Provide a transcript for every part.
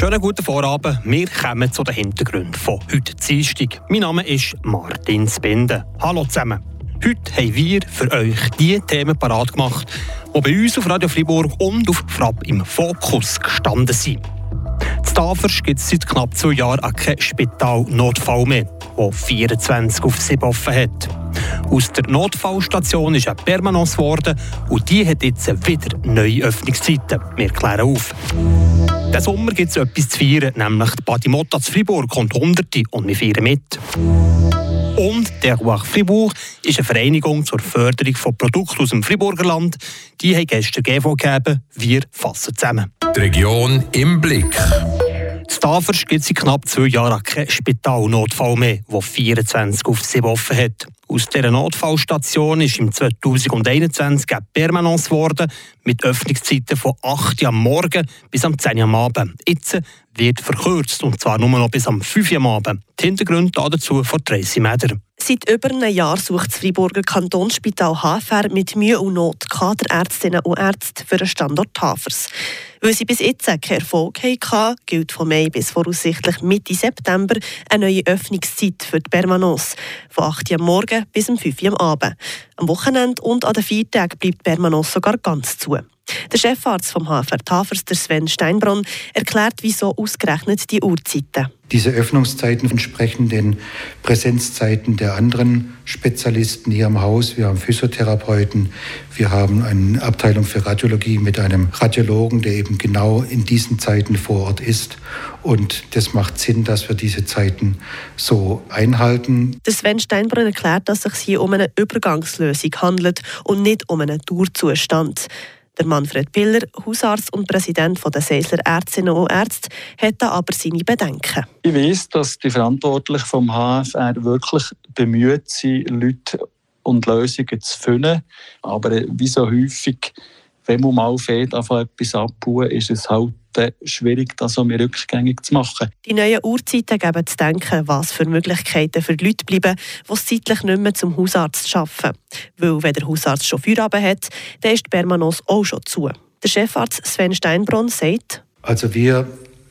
Schönen guten Vorabend. Wir kommen zu den Hintergründen von heute Dienstag. Mein Name ist Martin Spinde. Hallo zusammen. Heute haben wir für euch die Themen parat gemacht, die bei uns auf Radio Fribourg und auf Frapp im Fokus gestanden sind. In Tafers gibt es seit knapp zwei Jahren auch kein Spitalnotfall mehr, der 24 auf 7 offen hat. Aus der Notfallstation ist eine Permanence geworden und die hat jetzt wieder neue Öffnungszeiten. Wir klären auf. Diesen Sommer gibt es etwas zu feiern, nämlich die Badimotta zu Fribourg kommt Hunderte und wir feiern mit. Und der Ruach Fribourg ist eine Vereinigung zur Förderung von Produkten aus dem Friburger Land. Die haben gestern GV gegeben. Wir fassen zusammen. Die Region im Blick. In Tafers gibt es seit knapp zwei Jahren keinen Spitalnotfall mehr, der 24 auf 7 offen hat. Aus dieser Notfallstation ist im 2021 eine Permanence geworden, mit Öffnungszeiten von 8 Uhr am Morgen bis am 10 Uhr am Abend. Jetzt wird verkürzt, und zwar nur noch bis am 5 Uhr am Abend. Die Hintergründe dazu von Tracy Meder. Seit über einem Jahr sucht das Freiburger Kantonsspital HFR mit Mühe und Not Kaderärztinnen und Ärzte für den Standort Hafers. Weil sie bis jetzt keinen Erfolg hatten, gilt von Mai bis voraussichtlich Mitte September eine neue Öffnungszeit für die Permanence. Von 8 Uhr am Morgen bis um 5 Uhr am Abend. Am Wochenende und an den Feiertagen bleibt die Permanence sogar ganz zu. Der Chefarzt vom HFR Tafers, der Sven Steinbronn, erklärt, wieso ausgerechnet die Uhrzeiten. Diese Öffnungszeiten entsprechen den Präsenzzeiten der anderen Spezialisten hier im Haus. Wir haben Physiotherapeuten, wir haben eine Abteilung für Radiologie mit einem Radiologen, der eben genau in diesen Zeiten vor Ort ist. Und das macht Sinn, dass wir diese Zeiten so einhalten. Der Sven Steinbrunn erklärt, dass es sich hier um eine Übergangslösung handelt und nicht um einen Dauerzustand. Der Manfred Piller, Hausarzt und Präsident der Seisler Ärztinnen und Ärzte, hat da aber seine Bedenken. Ich weiß, dass die Verantwortlichen vom HFR wirklich bemüht sind, Leute und Lösungen zu finden. Aber wie so häufig, wenn man mal fährt, etwas abbauen, ist es halt schwierig, das so rückgängig zu machen. Die neuen Uhrzeiten geben zu denken, was für Möglichkeiten für die Leute bleiben, die es zeitlich nicht mehr zum Hausarzt arbeiten. Weil wenn der Hausarzt schon Feierabend hat, dann ist die Permanence auch schon zu. Der Chefarzt Sven Steinbronn sagt, also wir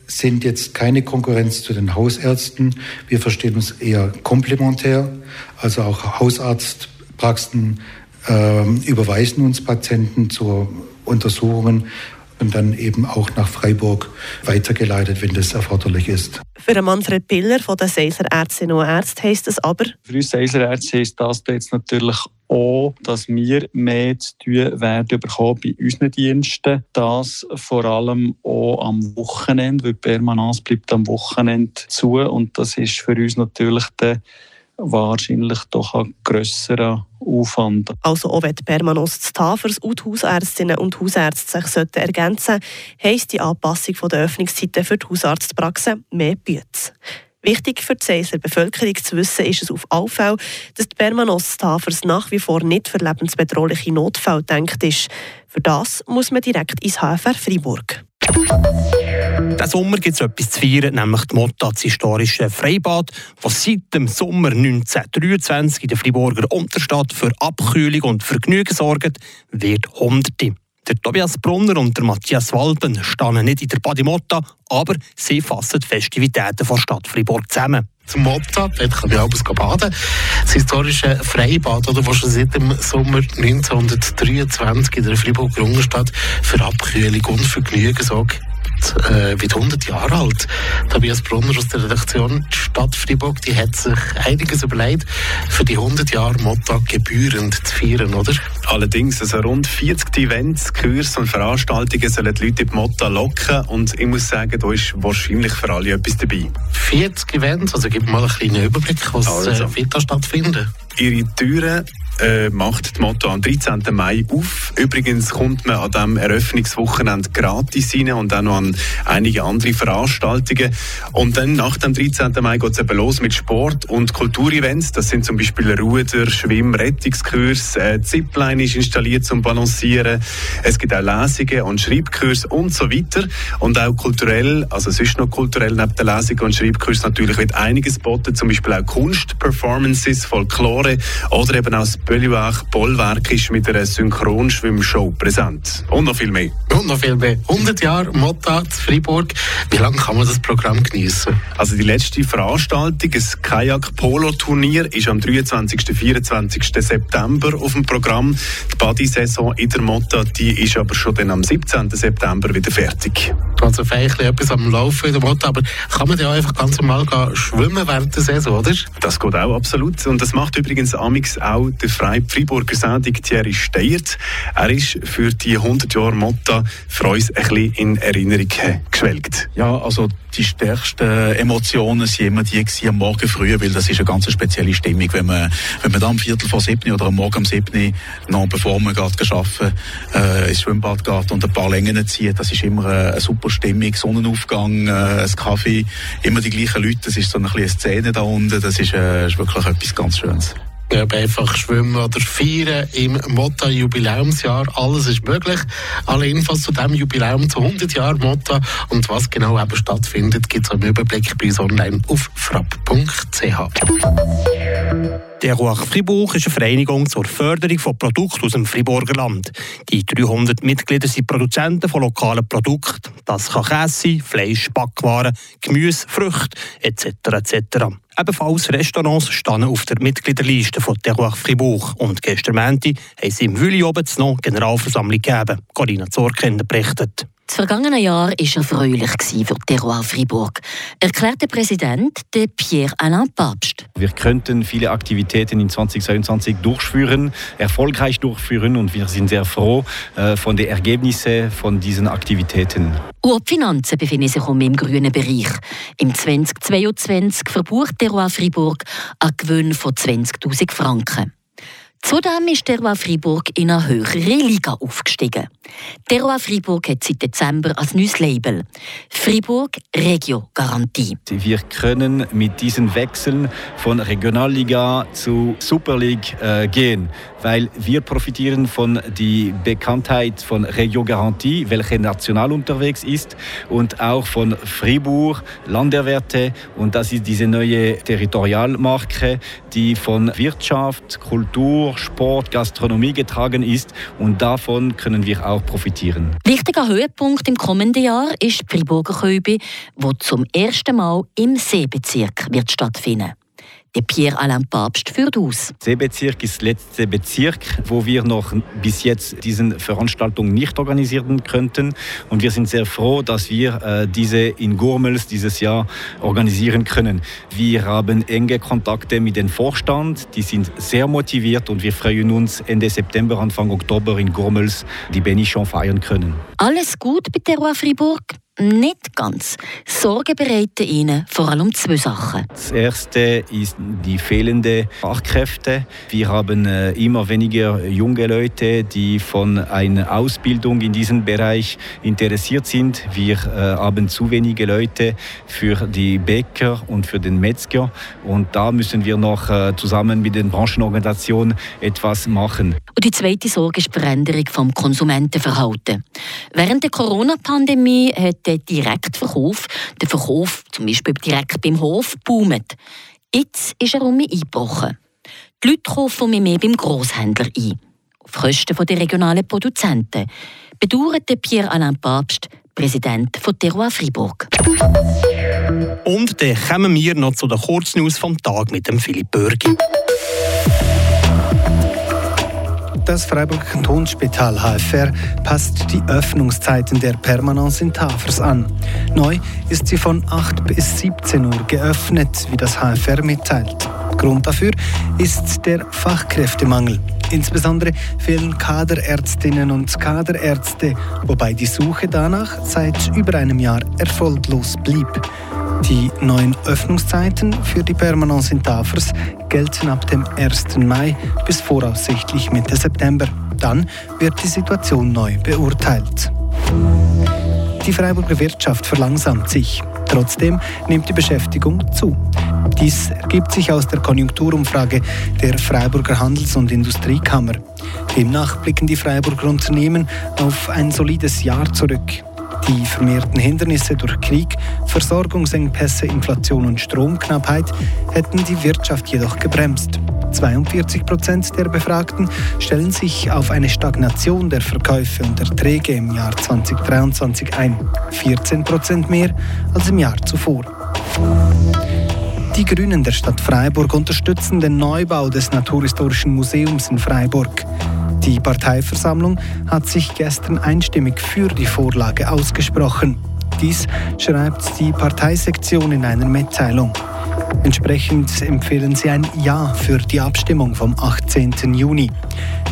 sind jetzt keine Konkurrenz zu den Hausärzten. Wir verstehen uns eher komplementär. Also auch Hausarztpraxen äh, überweisen uns Patienten zu Untersuchungen und dann eben auch nach Freiburg weitergeleitet, wenn das erforderlich ist. Für Manfred Piller von den Seisler Ärztinnen und Ärzte heisst das aber? Für uns Seisler Ärzte heisst das jetzt natürlich auch, dass wir mehr zu tun werden bekommen bei unseren Diensten. Das vor allem auch am Wochenende, weil die Permanence bleibt am Wochenende zu und das ist für uns natürlich der wahrscheinlich doch ein grösserer Aufwand. Also auch wenn die des Tafers und die Hausärztinnen und Hausärzte sich ergänzen sollten, heisst die Anpassung der Öffnungszeiten für die Hausarztpraxen mehr Bütze. Wichtig für die Seisler Bevölkerung zu wissen ist es auf alle Fälle, dass die Permanence Tafers nach wie vor nicht für lebensbedrohliche Notfälle denkt ist. Für das muss man direkt ins HFR Freiburg. Diesen Sommer gibt es etwas zu feiern, nämlich die Motta, das historische Freibad, das seit dem Sommer 1923 in der Friburger Unterstadt für Abkühlung und Vergnügen sorgt, wird Hunderte. Der Tobias Brunner und der Matthias Walben stehen nicht in der Badimotta, aber sie fassen die Festivitäten der Stadt Fribourg zusammen zum Motta. Dort kann ich abends baden. Das historische Freibad, oder, das schon seit dem Sommer 1923 in der Friburger Unterstadt für Abkühlung und Vergnügen sorgt äh, wird 100 Jahre alt. Tobias Brunner aus der Redaktion Stadt Fribourg, die hat sich einiges überlegt, für die 100 Jahre Mottag gebührend zu feiern, oder? Allerdings, also rund 40 Events, Kurse und Veranstaltungen sollen die Leute in die Motta locken und ich muss sagen, da ist wahrscheinlich für alle etwas dabei. 40 Events, also gib mal einen kleinen Überblick, was also. äh, wird da stattfinden? Ihre Türen äh, macht die Motto am 13. Mai auf. Übrigens kommt man an diesem Eröffnungswochenende gratis rein und auch noch an einige andere Veranstaltungen. Und dann nach dem 13. Mai geht es eben los mit Sport- und Kulturevents. Das sind zum Beispiel Ruder, Schwimm-, Rettungskurs, äh, Zipline ist installiert zum Balancieren. Es gibt auch Lesungen und Schreibkurs und so weiter. Und auch kulturell, also es ist noch kulturell neben der Lesungen und Schreibkurs natürlich wird einiges geboten, zum Beispiel auch Kunst, Performances, Folklore oder eben auch Bölliwach Bollwerk ist mit einer Synchronschwimmshow präsent. Und noch viel mehr. und noch viel mehr. 100 Jahre Motta zu Freiburg. Wie lange kann man das Programm genießen? Also die letzte Veranstaltung, ein Kajak-Polo-Turnier, ist am 23. 24. September auf dem Programm. Die Body-Saison in der Motta, die ist aber schon dann am 17. September wieder fertig. Also vielleicht etwas am Laufen in der Motta, aber kann man ja einfach ganz normal schwimmen während der Saison, oder? Das geht auch absolut. Und das macht übrigens Amix auch der Freiburger Sendung Thierry Steyert. Er ist für die 100 Jahre Motta für uns ein bisschen in Erinnerung geschwelgt. Ja, also die stärksten Emotionen waren immer die am Morgen früh, weil das ist eine ganz spezielle Stimmung, wenn man, wenn man dann am Viertel vor sieben oder am Morgen um sieben noch bevor man geht arbeiten, äh, ins Schwimmbad geht und ein paar Längen zieht, das ist immer eine, eine super Stimmung, Sonnenaufgang, äh, ein Kaffee, immer die gleichen Leute, das ist so eine Szene da unten, das ist, äh, ist wirklich etwas ganz Schönes ob einfach schwimmen oder feiern im Motta Jubiläumsjahr. Alles ist möglich. Alle Infos zu diesem Jubiläum zu 100 Jahren Motta und was genau eben stattfindet, gibt es im Überblick bei uns online auf frapp.ch. Der Ruach Fribourg ist eine Vereinigung zur Förderung von Produkten aus dem Friburger Land. Die 300 Mitglieder sind Produzenten von lokalen Produkten. Das kann Käse Fleisch, Backwaren, Gemüse, Früchte etc. etc. Ebenfalls Restaurants stehen auf der Mitgliederliste von Terroir Fribourg. Und gestern Montag haben sie im Wüli oben noch Generalversammlung gegeben. Corinna Zorkinder berichtet. Das vergangene Jahr war erfreulich für Terroir Fribourg, erklärt der Präsident Pierre-Alain Papst. Wir könnten viele Aktivitäten in 2022 durchführen, erfolgreich durchführen und wir sind sehr froh äh, von den Ergebnissen von diesen Aktivitäten. Und die Finanzen befinden sich im grünen Bereich. Im 2022 verbucht Terroir Fribourg einen Gewinn von 20.000 Franken. Zudem ist Terroir Fribourg in eine höhere Liga aufgestiegen. Terroir Fribourg hat seit Dezember als neues Label Fribourg Regio Garantie. Wir können mit diesen Wechseln von Regionalliga zu Super League äh, gehen, weil wir profitieren von der Bekanntheit von Regio Garantie, welche national unterwegs ist, und auch von Fribourg, Landerwerte. Und das ist diese neue Territorialmarke, die von Wirtschaft, Kultur, Sport, Gastronomie getragen ist. Und davon können wir auch profitieren. Wichtiger Höhepunkt im kommenden Jahr ist die Friburger Köbe, wo zum ersten Mal im Seebezirk wird stattfinden. Der Pierre-Alain Papst führt aus. Seebezirk ist der letzte Bezirk, wo wir noch bis jetzt diese Veranstaltung nicht organisieren könnten. Und wir sind sehr froh, dass wir äh, diese in Gurmels dieses Jahr organisieren können. Wir haben enge Kontakte mit dem Vorstand, die sind sehr motiviert und wir freuen uns Ende September, Anfang Oktober in Gurmels die Benichon feiern können. Alles gut bei Terroir Fribourg? nicht ganz. Sorge bereiten ihnen vor allem zwei Sachen. Das erste ist die fehlende Fachkräfte. Wir haben äh, immer weniger junge Leute, die von einer Ausbildung in diesem Bereich interessiert sind. Wir äh, haben zu wenige Leute für die Bäcker und für den Metzger. Und da müssen wir noch äh, zusammen mit den Branchenorganisationen etwas machen. Und die zweite Sorge ist die Veränderung des Konsumentenverhaltens. Während der Corona-Pandemie hat der Direktverkauf, der Verkauf zum Beispiel direkt beim Hof, boomt. Jetzt ist er um mich eingebrochen. Die Leute kaufen mich mehr beim Grosshändler ein. Auf Kosten der regionalen Produzenten. Bedauerte Pierre-Alain Papst, Präsident von Terroir Fribourg. Und dann kommen wir noch zu den Kurznews vom Tag mit dem Philipp Bürgi. Das Freiburger Kantonsspital HFR passt die Öffnungszeiten der Permanence in Tafers an. Neu ist sie von 8 bis 17 Uhr geöffnet, wie das HFR mitteilt. Grund dafür ist der Fachkräftemangel. Insbesondere fehlen Kaderärztinnen und Kaderärzte, wobei die Suche danach seit über einem Jahr erfolglos blieb. Die neuen Öffnungszeiten für die Permanence in Tafers gelten ab dem 1. Mai bis voraussichtlich Mitte September. Dann wird die Situation neu beurteilt. Die Freiburger Wirtschaft verlangsamt sich. Trotzdem nimmt die Beschäftigung zu. Dies ergibt sich aus der Konjunkturumfrage der Freiburger Handels- und Industriekammer. Demnach blicken die Freiburger Unternehmen auf ein solides Jahr zurück. Die vermehrten Hindernisse durch Krieg, Versorgungsengpässe, Inflation und Stromknappheit hätten die Wirtschaft jedoch gebremst. 42 Prozent der Befragten stellen sich auf eine Stagnation der Verkäufe und Erträge im Jahr 2023 ein. 14 Prozent mehr als im Jahr zuvor. Die Grünen der Stadt Freiburg unterstützen den Neubau des Naturhistorischen Museums in Freiburg. Die Parteiversammlung hat sich gestern einstimmig für die Vorlage ausgesprochen. Dies schreibt die Parteisektion in einer Mitteilung. Entsprechend empfehlen sie ein Ja für die Abstimmung vom 18. Juni.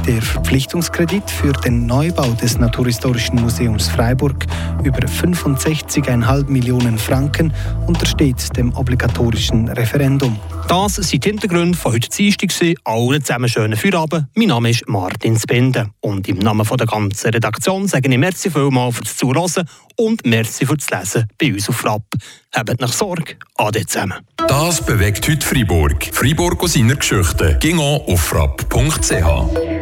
Der Verpflichtungskredit für den Neubau des Naturhistorischen Museums Freiburg über 65,5 Millionen Franken untersteht dem obligatorischen Referendum. Das sind die Hintergründe von heute Dienstag. Allen zusammen schönen Feierabend. Mein Name ist Martin Spinde. Und im Namen der ganzen Redaktion sage ich merci vielmals fürs Zuhören und merci fürs Lesen bei uns auf Frapp. Habt nach Sorge. Ade zusammen. Das bewegt heute Freiburg. Freiburg aus seiner Geschichte. Ging auf frapp.ch.